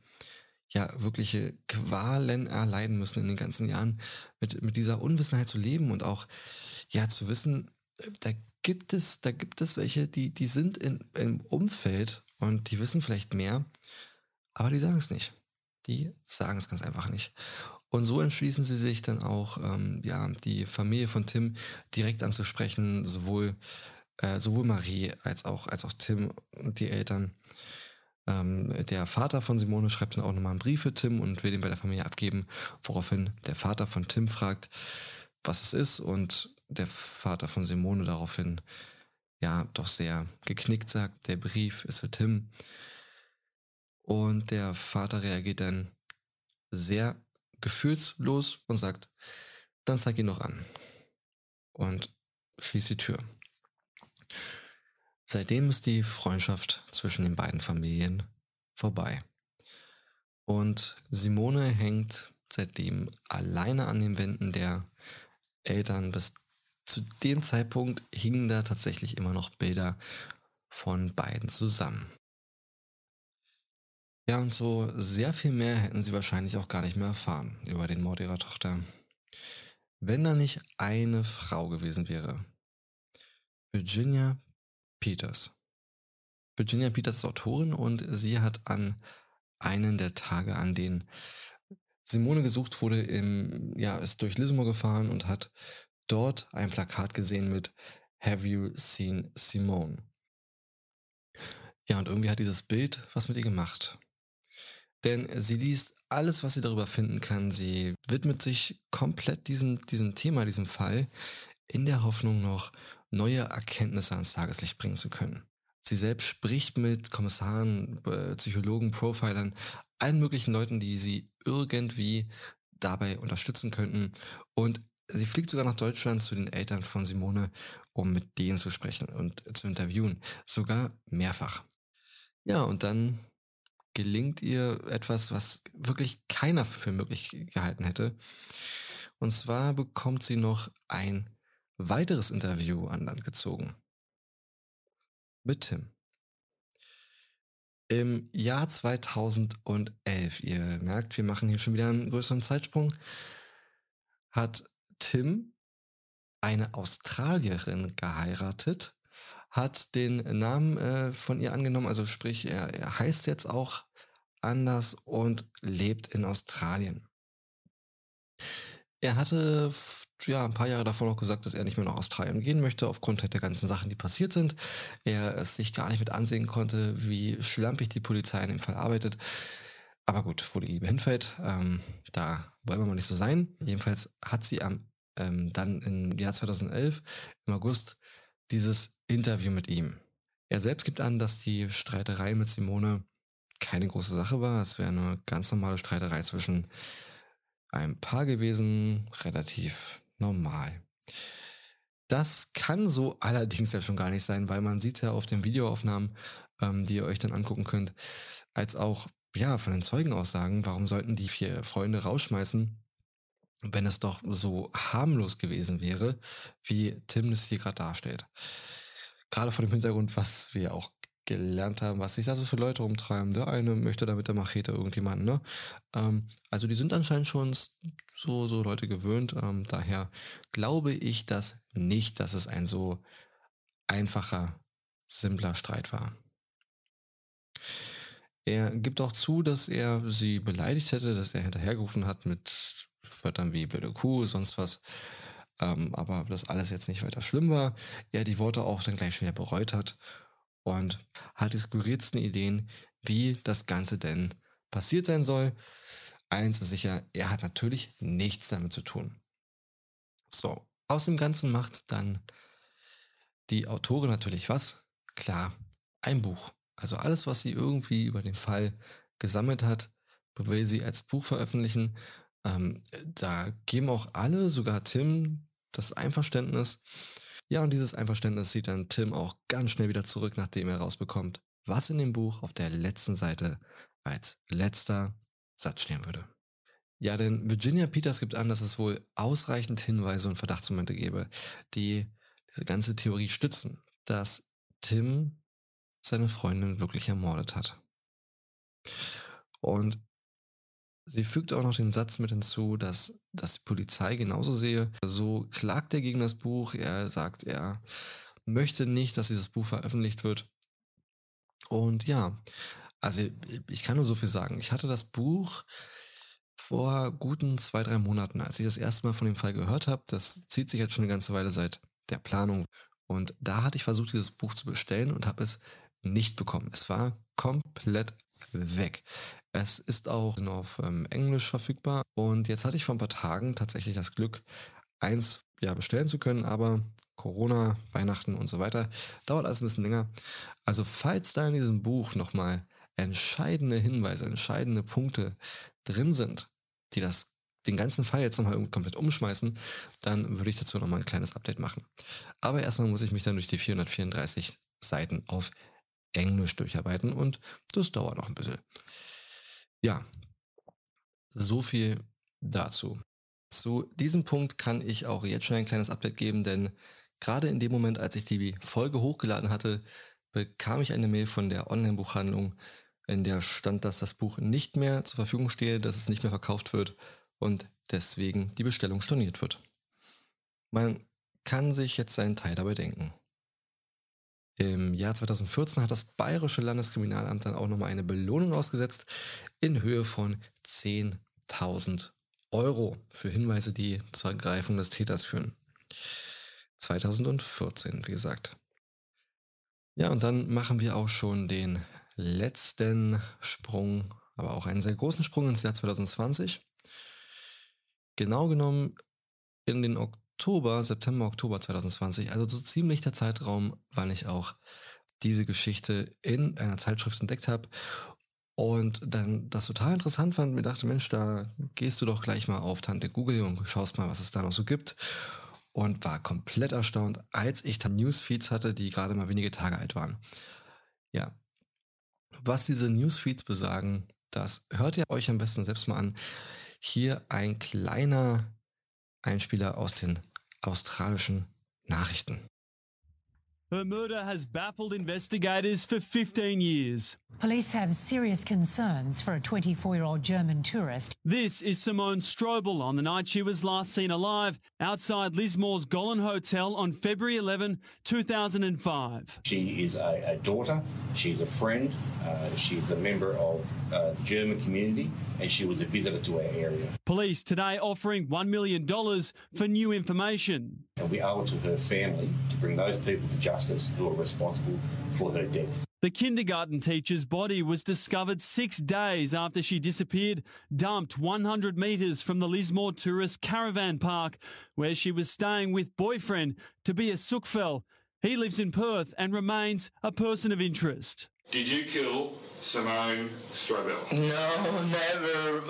S5: ja wirkliche Qualen erleiden müssen in den ganzen Jahren, mit, mit dieser Unwissenheit zu leben und auch ja zu wissen, da gibt es, da gibt es welche, die, die sind in, im Umfeld und die wissen vielleicht mehr, aber die sagen es nicht. Die sagen es ganz einfach nicht. Und so entschließen sie sich dann auch, ähm, ja, die Familie von Tim direkt anzusprechen, sowohl, äh, sowohl Marie als auch, als auch Tim und die Eltern. Ähm, der Vater von Simone schreibt dann auch nochmal einen Brief für Tim und will den bei der Familie abgeben, woraufhin der Vater von Tim fragt, was es ist und der Vater von Simone daraufhin ja doch sehr geknickt sagt, der Brief ist für Tim. Und der Vater reagiert dann sehr gefühlslos und sagt, dann zeig ihn noch an. Und schließt die Tür. Seitdem ist die Freundschaft zwischen den beiden Familien vorbei. Und Simone hängt seitdem alleine an den Wänden der Eltern. Bis zu dem Zeitpunkt hingen da tatsächlich immer noch Bilder von beiden zusammen. Ja, und so sehr viel mehr hätten sie wahrscheinlich auch gar nicht mehr erfahren über den Mord ihrer Tochter. Wenn da nicht eine Frau gewesen wäre. Virginia Peters. Virginia Peters ist Autorin und sie hat an einen der Tage, an denen Simone gesucht wurde, im, ja, ist durch Lismore gefahren und hat dort ein Plakat gesehen mit Have you seen Simone? Ja, und irgendwie hat dieses Bild was mit ihr gemacht. Denn sie liest alles, was sie darüber finden kann. Sie widmet sich komplett diesem, diesem Thema, diesem Fall, in der Hoffnung noch neue Erkenntnisse ans Tageslicht bringen zu können. Sie selbst spricht mit Kommissaren, äh, Psychologen, Profilern, allen möglichen Leuten, die sie irgendwie dabei unterstützen könnten. Und sie fliegt sogar nach Deutschland zu den Eltern von Simone, um mit denen zu sprechen und zu interviewen. Sogar mehrfach. Ja, und dann gelingt ihr etwas, was wirklich keiner für möglich gehalten hätte. Und zwar bekommt sie noch ein weiteres Interview an Land gezogen. Mit Tim. Im Jahr 2011, ihr merkt, wir machen hier schon wieder einen größeren Zeitsprung, hat Tim eine Australierin geheiratet, hat den Namen äh, von ihr angenommen, also sprich, er, er heißt jetzt auch anders und lebt in Australien. Er hatte ja ein paar Jahre davor noch gesagt, dass er nicht mehr nach Australien gehen möchte, aufgrund der ganzen Sachen, die passiert sind. Er es sich gar nicht mit ansehen konnte, wie schlampig die Polizei in dem Fall arbeitet. Aber gut, wo die Liebe hinfällt, ähm, da wollen wir mal nicht so sein. Jedenfalls hat sie am ähm, dann im Jahr 2011, im August, dieses Interview mit ihm. Er selbst gibt an, dass die Streiterei mit Simone keine große Sache war. Es wäre eine ganz normale Streiterei zwischen einem Paar gewesen, relativ normal. Das kann so allerdings ja schon gar nicht sein, weil man sieht ja auf den Videoaufnahmen, ähm, die ihr euch dann angucken könnt, als auch ja von den Zeugenaussagen, warum sollten die vier Freunde rausschmeißen, wenn es doch so harmlos gewesen wäre, wie Tim das hier gerade darstellt. Gerade vor dem Hintergrund, was wir auch gelernt haben, was sich da so für Leute umtreiben. Der eine möchte da mit der Machete irgendjemanden, ne? Ähm, also die sind anscheinend schon so, so Leute gewöhnt. Ähm, daher glaube ich das nicht, dass es ein so einfacher, simpler Streit war. Er gibt auch zu, dass er sie beleidigt hätte, dass er hinterhergerufen hat mit Wörtern wie blöde Kuh, sonst was. Ähm, aber dass alles jetzt nicht weiter schlimm war. Er die Worte auch dann gleich wieder bereut hat und hat die skurrilsten Ideen, wie das Ganze denn passiert sein soll. Eins ist sicher, er hat natürlich nichts damit zu tun. So, aus dem Ganzen macht dann die Autorin natürlich was? Klar, ein Buch. Also alles, was sie irgendwie über den Fall gesammelt hat, will sie als Buch veröffentlichen. Ähm, da geben auch alle, sogar Tim, das Einverständnis. Ja, und dieses Einverständnis sieht dann Tim auch ganz schnell wieder zurück, nachdem er rausbekommt, was in dem Buch auf der letzten Seite als letzter Satz stehen würde. Ja, denn Virginia Peters gibt an, dass es wohl ausreichend Hinweise und Verdachtsmomente gäbe, die diese ganze Theorie stützen, dass Tim seine Freundin wirklich ermordet hat. Und Sie fügt auch noch den Satz mit hinzu, dass das die Polizei genauso sehe. So klagt er gegen das Buch. Er sagt, er möchte nicht, dass dieses Buch veröffentlicht wird. Und ja, also ich kann nur so viel sagen. Ich hatte das Buch vor guten zwei, drei Monaten, als ich das erste Mal von dem Fall gehört habe. Das zieht sich jetzt schon eine ganze Weile seit der Planung. Und da hatte ich versucht, dieses Buch zu bestellen und habe es nicht bekommen. Es war komplett weg. Es ist auch nur auf ähm, Englisch verfügbar. Und jetzt hatte ich vor ein paar Tagen tatsächlich das Glück, eins ja bestellen zu können, aber Corona, Weihnachten und so weiter dauert alles ein bisschen länger. Also falls da in diesem Buch nochmal entscheidende Hinweise, entscheidende Punkte drin sind, die das den ganzen Fall jetzt nochmal komplett umschmeißen, dann würde ich dazu nochmal ein kleines Update machen. Aber erstmal muss ich mich dann durch die 434 Seiten auf Englisch durcharbeiten und das dauert noch ein bisschen. Ja, so viel dazu. Zu diesem Punkt kann ich auch jetzt schon ein kleines Update geben, denn gerade in dem Moment, als ich die Folge hochgeladen hatte, bekam ich eine Mail von der Online-Buchhandlung, in der stand, dass das Buch nicht mehr zur Verfügung stehe, dass es nicht mehr verkauft wird und deswegen die Bestellung storniert wird. Man kann sich jetzt seinen Teil dabei denken. Im Jahr 2014 hat das Bayerische Landeskriminalamt dann auch nochmal eine Belohnung ausgesetzt in Höhe von 10.000 Euro für Hinweise, die zur Ergreifung des Täters führen. 2014, wie gesagt. Ja, und dann machen wir auch schon den letzten Sprung, aber auch einen sehr großen Sprung ins Jahr 2020. Genau genommen in den Oktober, September, Oktober 2020, also so ziemlich der Zeitraum, wann ich auch diese Geschichte in einer Zeitschrift entdeckt habe und dann das total interessant fand, mir dachte, Mensch, da gehst du doch gleich mal auf Tante Google und schaust mal, was es da noch so gibt. Und war komplett erstaunt, als ich dann Newsfeeds hatte, die gerade mal wenige Tage alt waren. Ja. Was diese Newsfeeds besagen, das hört ihr euch am besten selbst mal an. Hier ein kleiner Einspieler aus den australischen Nachrichten.
S4: Her murder has baffled investigators for 15 years.
S6: Police have serious concerns for a 24 year old German tourist.
S4: This is Simone Strobel on the night she was last seen alive outside Lismore's Golan Hotel on February 11, 2005.
S7: She is a, a daughter, she's a friend, uh, she's a member of uh, the German community, and she was a visitor to our area.
S4: Police today offering $1 million for new information.
S7: And we owe it to her family to bring those people to justice who are responsible for her death.
S4: The kindergarten teacher's body was discovered six days after she disappeared, dumped 100 metres from the Lismore Tourist Caravan Park, where she was staying with boyfriend Tobias Sukfel. He lives in Perth and remains a person of interest.
S8: Did you kill Simone Strobel?
S9: No, never.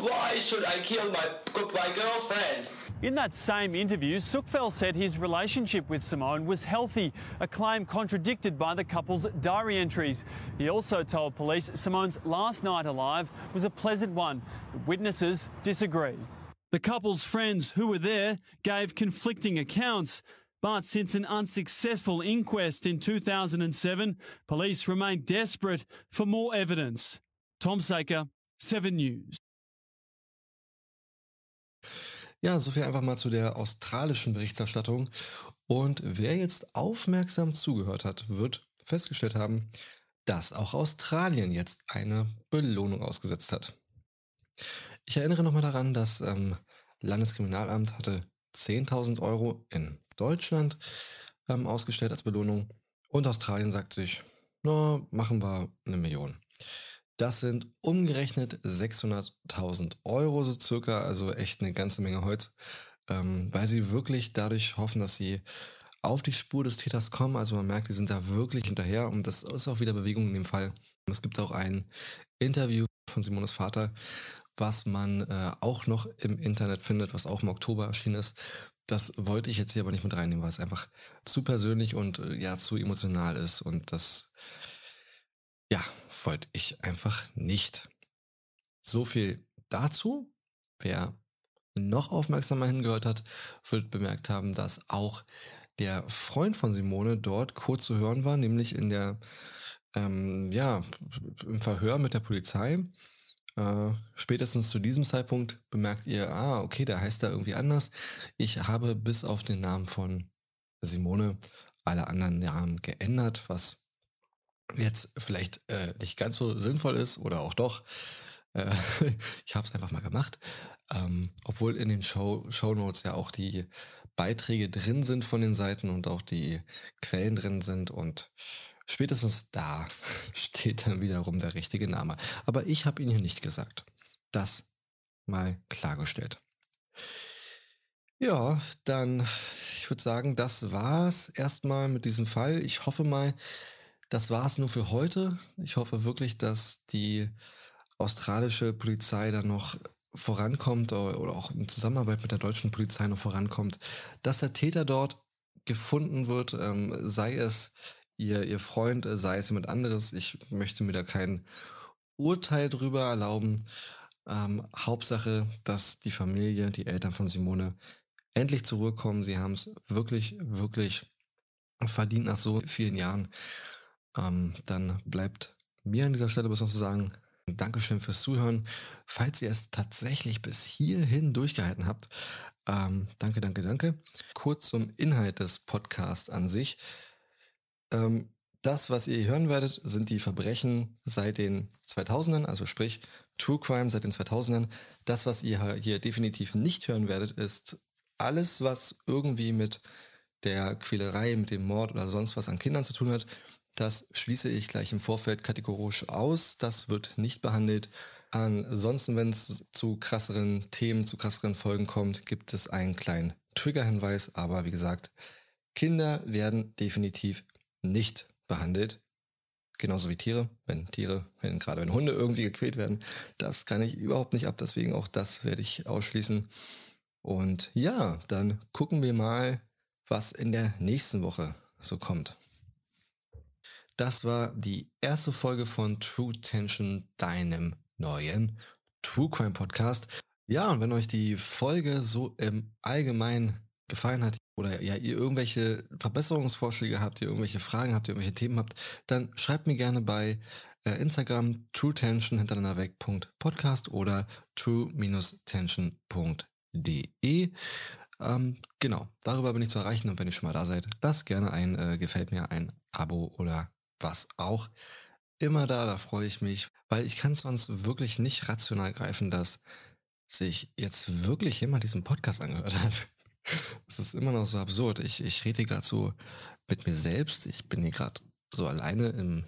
S9: Why should I kill my my girlfriend?
S4: In that same interview, Sukfel said his relationship with Simone was healthy, a claim contradicted by the couple's diary entries. He also told police Simone's last night alive was a pleasant one. Witnesses disagree. The couple's friends who were there gave conflicting accounts. But since an unsuccessful inquest in 2007, police remain desperate for more evidence. Tom Saker, 7 News.
S5: Ja, soviel einfach mal zu der australischen Berichterstattung. Und wer jetzt aufmerksam zugehört hat, wird festgestellt haben, dass auch Australien jetzt eine Belohnung ausgesetzt hat. Ich erinnere nochmal daran, das ähm, Landeskriminalamt hatte 10.000 Euro in Deutschland ähm, ausgestellt als Belohnung und Australien sagt sich, na, machen wir eine Million. Das sind umgerechnet 600.000 Euro so circa, also echt eine ganze Menge Holz, ähm, weil sie wirklich dadurch hoffen, dass sie auf die Spur des Täters kommen. Also man merkt, die sind da wirklich hinterher und das ist auch wieder Bewegung in dem Fall. Es gibt auch ein Interview von Simones Vater, was man äh, auch noch im Internet findet, was auch im Oktober erschienen ist. Das wollte ich jetzt hier aber nicht mit reinnehmen, weil es einfach zu persönlich und äh, ja zu emotional ist und das ja, wollte ich einfach nicht. So viel dazu. Wer noch aufmerksamer hingehört hat, wird bemerkt haben, dass auch der Freund von Simone dort kurz zu hören war, nämlich in der, ähm, ja, im Verhör mit der Polizei. Äh, spätestens zu diesem Zeitpunkt bemerkt ihr, ah, okay, der heißt da irgendwie anders. Ich habe bis auf den Namen von Simone alle anderen Namen geändert, was jetzt vielleicht äh, nicht ganz so sinnvoll ist oder auch doch. Äh, ich habe es einfach mal gemacht. Ähm, obwohl in den Show, Show Notes ja auch die Beiträge drin sind von den Seiten und auch die Quellen drin sind und spätestens da steht dann wiederum der richtige Name. Aber ich habe ihn hier nicht gesagt. Das mal klargestellt. Ja, dann, ich würde sagen, das war's erstmal mit diesem Fall. Ich hoffe mal, das war es nur für heute. Ich hoffe wirklich, dass die australische Polizei dann noch vorankommt oder auch in Zusammenarbeit mit der deutschen Polizei noch vorankommt, dass der Täter dort gefunden wird, ähm, sei es ihr, ihr Freund, sei es jemand anderes. Ich möchte mir da kein Urteil drüber erlauben. Ähm, Hauptsache, dass die Familie, die Eltern von Simone endlich zurückkommen. Sie haben es wirklich, wirklich verdient nach so vielen Jahren. Ähm, dann bleibt mir an dieser Stelle bis noch zu sagen, Dankeschön fürs Zuhören. Falls ihr es tatsächlich bis hierhin durchgehalten habt, ähm, danke, danke, danke. Kurz zum Inhalt des Podcasts an sich. Ähm, das, was ihr hören werdet, sind die Verbrechen seit den 2000ern, also sprich True Crime seit den 2000ern. Das, was ihr hier definitiv nicht hören werdet, ist alles, was irgendwie mit der Quälerei, mit dem Mord oder sonst was an Kindern zu tun hat. Das schließe ich gleich im Vorfeld kategorisch aus. Das wird nicht behandelt. Ansonsten, wenn es zu krasseren Themen, zu krasseren Folgen kommt, gibt es einen kleinen Triggerhinweis. Aber wie gesagt, Kinder werden definitiv nicht behandelt. Genauso wie Tiere. Wenn Tiere, wenn gerade wenn Hunde irgendwie gequält werden, das kann ich überhaupt nicht ab. Deswegen auch das werde ich ausschließen. Und ja, dann gucken wir mal, was in der nächsten Woche so kommt. Das war die erste Folge von True Tension, deinem neuen True Crime Podcast. Ja, und wenn euch die Folge so im Allgemeinen gefallen hat oder ja, ihr irgendwelche Verbesserungsvorschläge habt, ihr irgendwelche Fragen habt, ihr irgendwelche Themen habt, dann schreibt mir gerne bei äh, Instagram truetension hintereinander weg Podcast oder true-tension.de. Ähm, genau, darüber bin ich zu erreichen und wenn ihr schon mal da seid, lasst gerne ein äh, gefällt mir, ein Abo oder was auch immer da, da freue ich mich, weil ich kann sonst wirklich nicht rational greifen, dass sich jetzt wirklich jemand diesen Podcast angehört hat. Es ist immer noch so absurd. Ich, ich rede gerade so mit mir selbst. Ich bin hier gerade so alleine in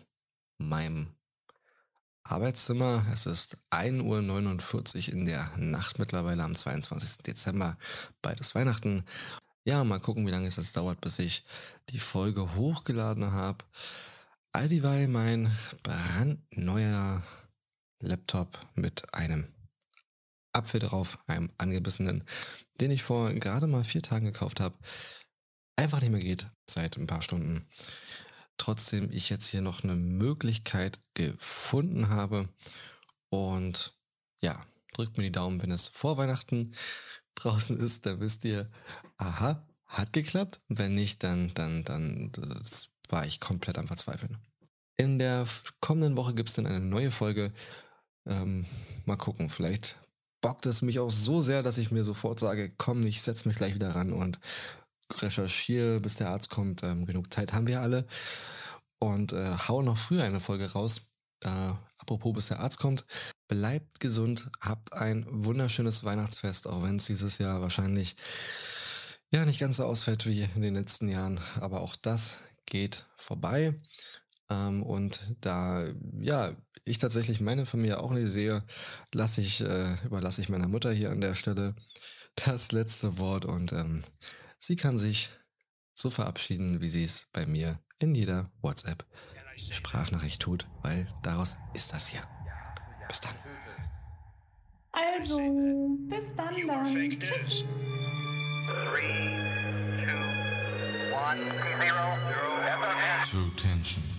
S5: meinem Arbeitszimmer. Es ist 1.49 Uhr in der Nacht mittlerweile am 22. Dezember. Beides Weihnachten. Ja, mal gucken, wie lange es jetzt dauert, bis ich die Folge hochgeladen habe. All dieweil mein brandneuer Laptop mit einem Apfel drauf, einem angebissenen, den ich vor gerade mal vier Tagen gekauft habe, einfach nicht mehr geht seit ein paar Stunden. Trotzdem ich jetzt hier noch eine Möglichkeit gefunden habe. Und ja, drückt mir die Daumen, wenn es vor Weihnachten draußen ist, dann wisst ihr, aha, hat geklappt. Wenn nicht, dann, dann, dann war ich komplett am Verzweifeln. In der kommenden Woche gibt es dann eine neue Folge. Ähm, mal gucken, vielleicht bockt es mich auch so sehr, dass ich mir sofort sage, komm, ich setze mich gleich wieder ran und recherchiere, bis der Arzt kommt. Ähm, genug Zeit haben wir alle. Und äh, hau noch früher eine Folge raus. Äh, apropos, bis der Arzt kommt. Bleibt gesund, habt ein wunderschönes Weihnachtsfest, auch wenn es dieses Jahr wahrscheinlich ja nicht ganz so ausfällt wie in den letzten Jahren. Aber auch das geht vorbei. Ähm, und da, ja, ich tatsächlich meine Familie auch nicht sehe, lasse ich, äh, überlasse ich meiner Mutter hier an der Stelle das letzte Wort und ähm, sie kann sich so verabschieden, wie sie es bei mir in jeder WhatsApp-Sprachnachricht tut, weil daraus ist das hier. Bis dann.
S10: Also, bis dann dann. Tschüss.
S3: Three, two, one, zero, zero,
S8: True tension.